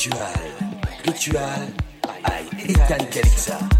Ritual. Ritual by Ethan Calixa.